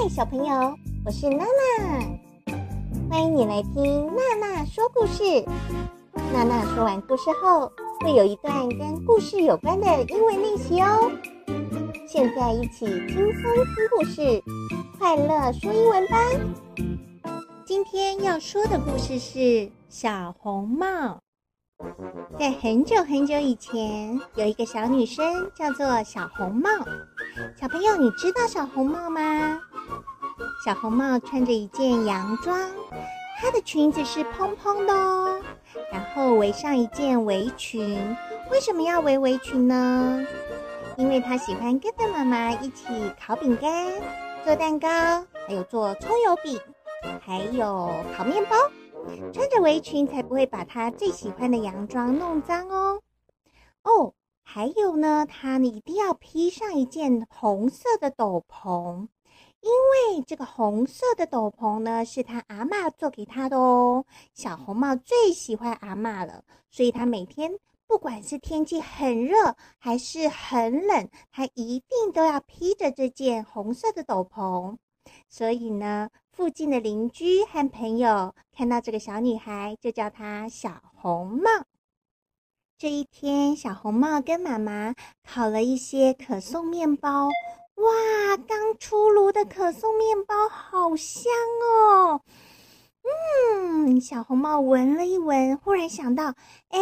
嗨，小朋友，我是娜娜，欢迎你来听娜娜说故事。娜娜说完故事后，会有一段跟故事有关的英文练习哦。现在一起轻松听故事，快乐说英文吧。今天要说的故事是小红帽。在很久很久以前，有一个小女生叫做小红帽。小朋友，你知道小红帽吗？小红帽穿着一件洋装，她的裙子是蓬蓬的哦，然后围上一件围裙。为什么要围围裙呢？因为她喜欢跟着妈妈一起烤饼干、做蛋糕，还有做葱油饼，还有烤面包。穿着围裙才不会把她最喜欢的洋装弄脏哦。哦，还有呢，她一定要披上一件红色的斗篷，因为这个红色的斗篷呢是她阿嬷做给她的哦。小红帽最喜欢阿嬷了，所以她每天不管是天气很热还是很冷，她一定都要披着这件红色的斗篷。所以呢，附近的邻居和朋友看到这个小女孩，就叫她小红帽。这一天，小红帽跟妈妈烤了一些可颂面包。哇，刚出炉的可颂面包好香哦！嗯，小红帽闻了一闻，忽然想到，哎，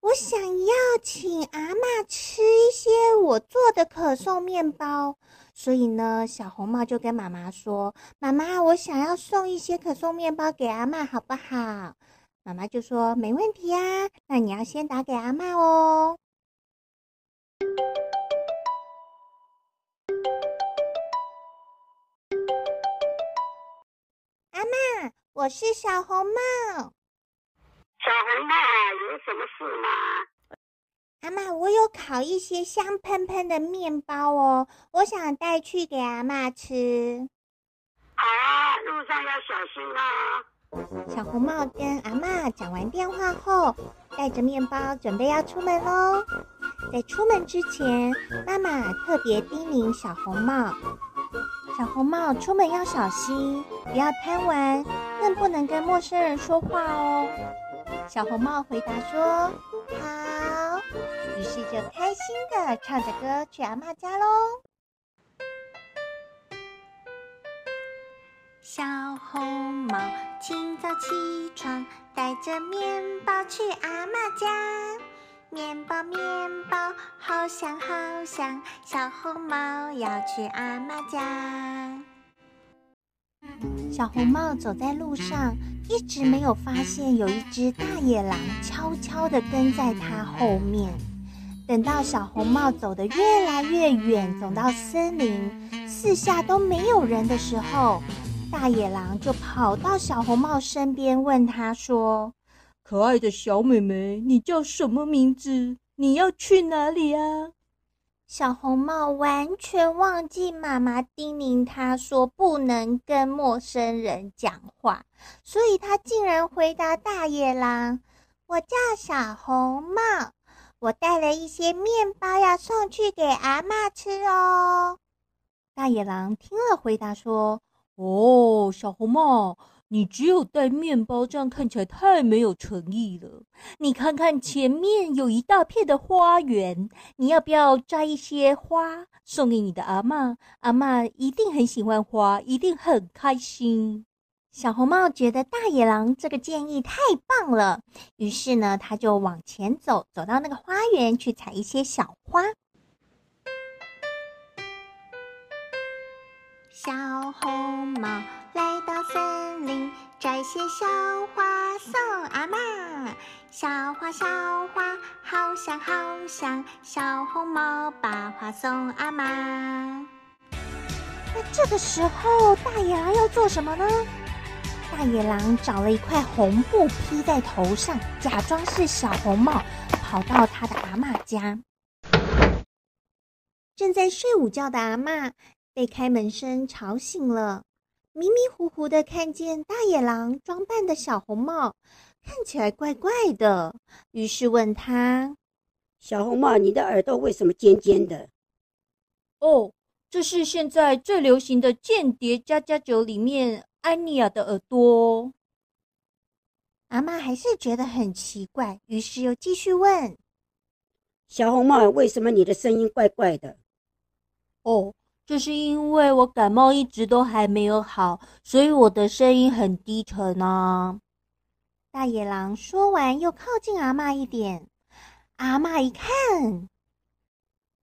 我想要请阿嬷吃一些我做的可颂面包。所以呢，小红帽就跟妈妈说：“妈妈，我想要送一些可颂面包给阿嬷，好不好？”妈妈就说：“没问题呀，那你要先打给阿嬷哦。”阿嬷，我是小红帽。小红帽，有什么事吗？阿妈，我有烤一些香喷喷的面包哦，我想带去给阿妈吃。好啊，路上要小心啊。小红帽跟阿妈讲完电话后，带着面包准备要出门喽。在出门之前，妈妈特别叮咛小红帽：小红帽出门要小心，不要贪玩，更不能跟陌生人说话哦。小红帽回答说：“好。”于是就开心的唱着歌去阿嬷家喽。小红帽清早起床，带着面包去阿嬷家。面包面包好香好香，小红帽要去阿嬷家。小红帽走在路上，一直没有发现有一只大野狼悄悄地跟在他后面。等到小红帽走得越来越远，走到森林，四下都没有人的时候，大野狼就跑到小红帽身边，问他说：“可爱的小妹妹，你叫什么名字？你要去哪里啊？”小红帽完全忘记妈妈叮咛他说不能跟陌生人讲话，所以他竟然回答大野狼：“我叫小红帽。”我带了一些面包要送去给阿嬷吃哦。大野狼听了，回答说：“哦，小红帽，你只有带面包，这样看起来太没有诚意了。你看看前面有一大片的花园，你要不要摘一些花送给你的阿嬷？阿嬷一定很喜欢花，一定很开心。”小红帽觉得大野狼这个建议太棒了，于是呢，他就往前走，走到那个花园去采一些小花。小红帽来到森林，摘些小花送阿嬷。小花小花好香好香，小红帽把花送阿嬷。那这个时候，大野狼要做什么呢？大野狼找了一块红布披在头上，假装是小红帽，跑到他的阿嬷家。正在睡午觉的阿嬷被开门声吵醒了，迷迷糊糊的看见大野狼装扮的小红帽，看起来怪怪的，于是问他：“小红帽，你的耳朵为什么尖尖的？”哦。这是现在最流行的间谍加加酒里面安妮亚的耳朵。阿妈还是觉得很奇怪，于是又继续问：“小红帽，为什么你的声音怪怪的？”哦，这是因为我感冒一直都还没有好，所以我的声音很低沉啊。大野狼说完，又靠近阿嬷一点。阿嬷一看，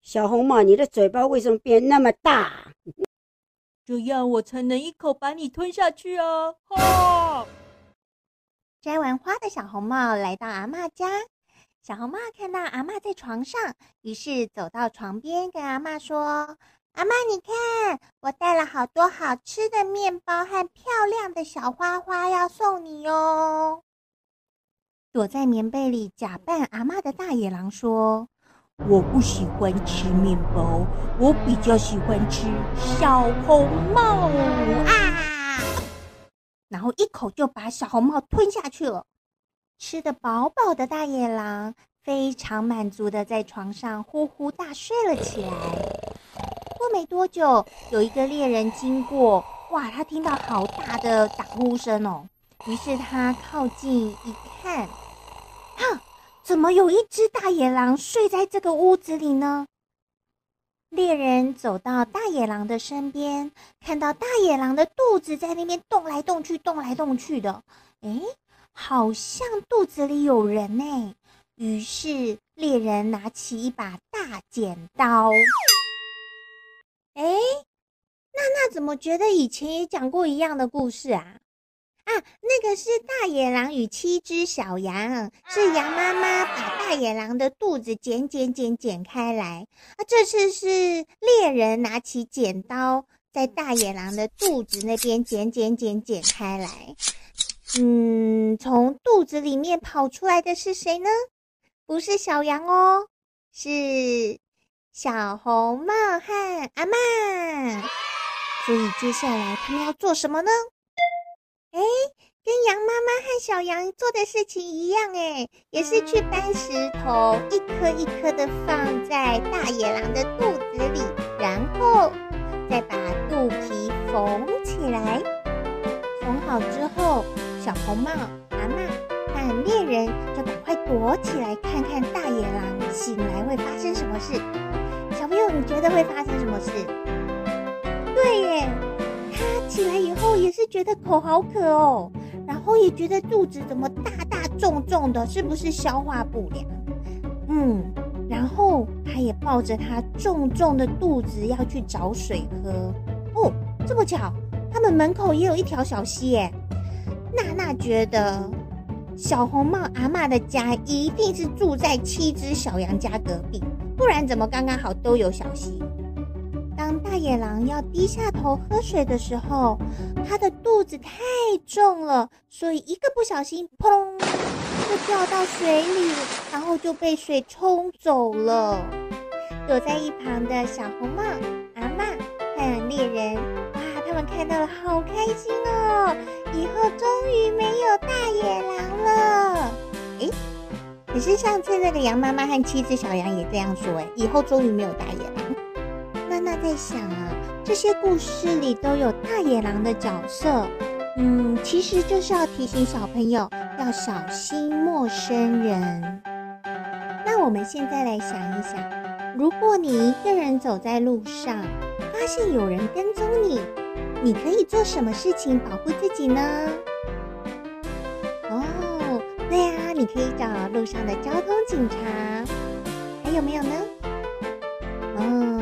小红帽，你的嘴巴为什么变那么大？这样我才能一口把你吞下去啊！哈！摘完花的小红帽来到阿嬷家，小红帽看到阿嬷在床上，于是走到床边，跟阿嬷说：“阿妈，你看，我带了好多好吃的面包和漂亮的小花花要送你哟。”躲在棉被里假扮阿妈的大野狼说：“我不喜欢吃面包，我比较喜欢吃小红帽啊！”然后一口就把小红帽吞下去了。吃得饱饱的大野狼非常满足的在床上呼呼大睡了起来。没多久，有一个猎人经过，哇，他听到好大的打呼声哦，于是他靠近一看。哼，怎么有一只大野狼睡在这个屋子里呢？猎人走到大野狼的身边，看到大野狼的肚子在那边动来动去，动来动去的。诶，好像肚子里有人呢。于是猎人拿起一把大剪刀。诶，娜娜怎么觉得以前也讲过一样的故事啊？啊，那个是大野狼与七只小羊，是羊妈妈把大野狼的肚子剪剪剪剪开来。啊，这次是猎人拿起剪刀，在大野狼的肚子那边剪剪剪剪开来。嗯，从肚子里面跑出来的是谁呢？不是小羊哦，是小红帽和阿嬷。所以接下来他们要做什么呢？哎，跟羊妈妈和小羊做的事情一样，哎，也是去搬石头，一颗一颗的放在大野狼的肚子里，然后再把肚皮缝起来。缝好之后，小红帽、阿嬷和猎人就赶快躲起来，看看大野狼醒来会发生什么事。你觉得会发生什么事？对耶。他起来以后也是觉得口好渴哦，然后也觉得肚子怎么大大重重的，是不是消化不良？嗯，然后他也抱着他重重的肚子要去找水喝。哦，这么巧，他们门口也有一条小溪耶。娜娜觉得小红帽阿嬷的家一定是住在七只小羊家隔壁，不然怎么刚刚好都有小溪？当大野狼要低下头喝水的时候，它的肚子太重了，所以一个不小心，砰就掉到水里，然后就被水冲走了。躲在一旁的小红帽、阿嬷和猎人，哇，他们看到了，好开心哦！以后终于没有大野狼了。可是上次那个羊妈妈和七只小羊也这样说，诶，以后终于没有大野狼。娜娜在想啊，这些故事里都有大野狼的角色，嗯，其实就是要提醒小朋友要小心陌生人。那我们现在来想一想，如果你一个人走在路上，发现有人跟踪你，你可以做什么事情保护自己呢？对呀，你可以找路上的交通警察，还有没有呢？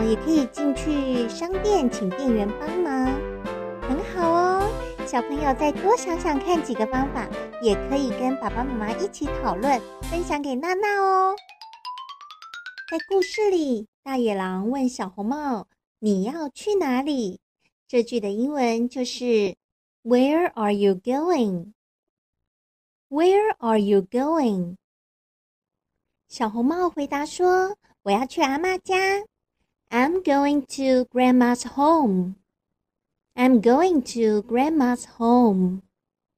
也可以进去商店请店员帮忙，很好哦。小朋友再多想想看几个方法，也可以跟爸爸妈妈一起讨论，分享给娜娜哦。在故事里，大野狼问小红帽：“你要去哪里？”这句的英文就是 “Where are you going? Where are you going?” 小红帽回答说：“我要去阿嬷家。” I'm going to Grandma's home. I'm going to Grandma's home.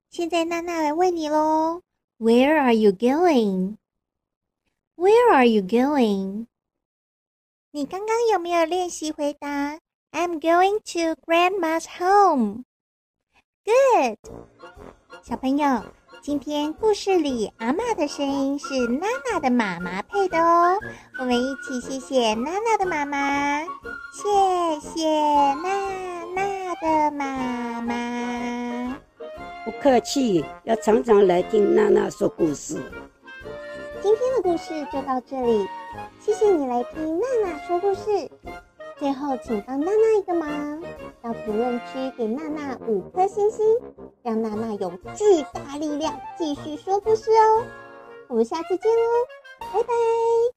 现在娜娜来问你喽，Where are you going? Where are you going? 你刚刚有没有练习回答 I'm going to Grandma's home. Good. 小朋友， 今天故事里阿嬷的声音是娜娜的妈妈配的哦。我们一起谢谢娜娜的妈妈，谢谢娜娜的妈妈。不客气，要常常来听娜娜说故事。今天的故事就到这里，谢谢你来听娜娜说故事。最后，请帮娜娜一个忙，到评论区给娜娜五颗星星，让娜娜有巨大力量继续说故事哦。我们下次见哦，拜拜。